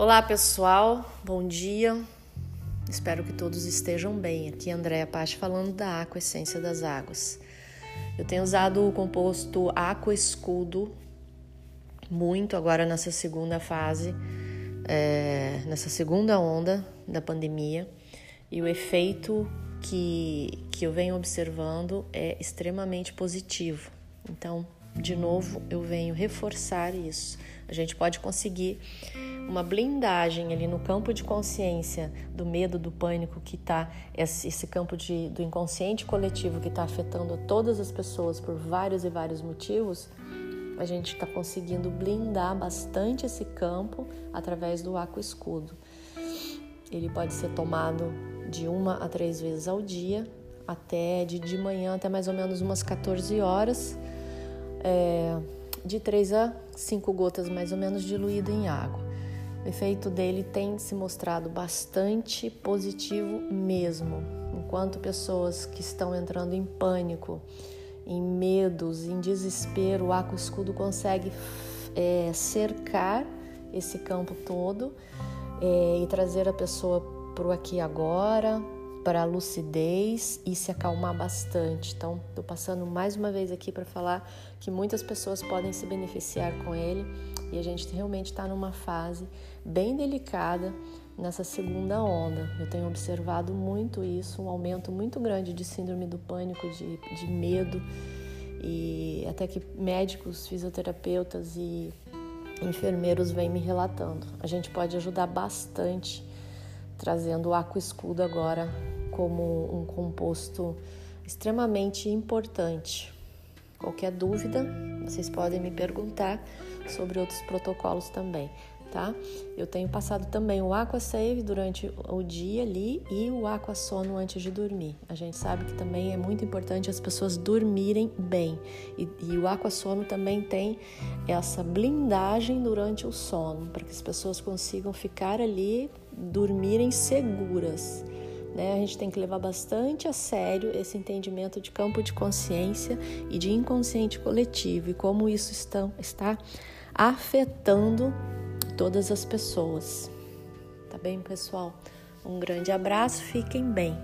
Olá pessoal, bom dia. Espero que todos estejam bem. Aqui é Andréa Pache falando da Aqua Essência das Águas. Eu tenho usado o composto Aqua Escudo muito agora nessa segunda fase, é, nessa segunda onda da pandemia, e o efeito que, que eu venho observando é extremamente positivo. Então, de novo, eu venho reforçar isso. A gente pode conseguir uma blindagem ali no campo de consciência do medo, do pânico que está esse, campo de, do inconsciente coletivo que está afetando todas as pessoas por vários e vários motivos. A gente está conseguindo blindar bastante esse campo através do aqua escudo. Ele pode ser tomado de uma a três vezes ao dia, até de, de manhã até mais ou menos umas 14 horas. É, de 3 a 5 gotas mais ou menos diluído em água. O efeito dele tem se mostrado bastante positivo mesmo, enquanto pessoas que estão entrando em pânico, em medos, em desespero, o Aqua Escudo consegue é, cercar esse campo todo é, e trazer a pessoa para o aqui e agora, para a lucidez e se acalmar bastante. Então, estou passando mais uma vez aqui para falar que muitas pessoas podem se beneficiar com ele e a gente realmente está numa fase bem delicada nessa segunda onda. Eu tenho observado muito isso, um aumento muito grande de síndrome do pânico, de, de medo e até que médicos, fisioterapeutas e enfermeiros vêm me relatando. A gente pode ajudar bastante trazendo o Aqua Escudo agora como um composto extremamente importante. Qualquer dúvida, vocês podem me perguntar sobre outros protocolos também, tá? Eu tenho passado também o Aqua Save durante o dia ali e o Aqua Sono antes de dormir. A gente sabe que também é muito importante as pessoas dormirem bem e, e o Aqua Sono também tem essa blindagem durante o sono para que as pessoas consigam ficar ali dormirem seguras. Né? A gente tem que levar bastante a sério esse entendimento de campo de consciência e de inconsciente coletivo e como isso está, está afetando todas as pessoas. Tá bem, pessoal? Um grande abraço, fiquem bem.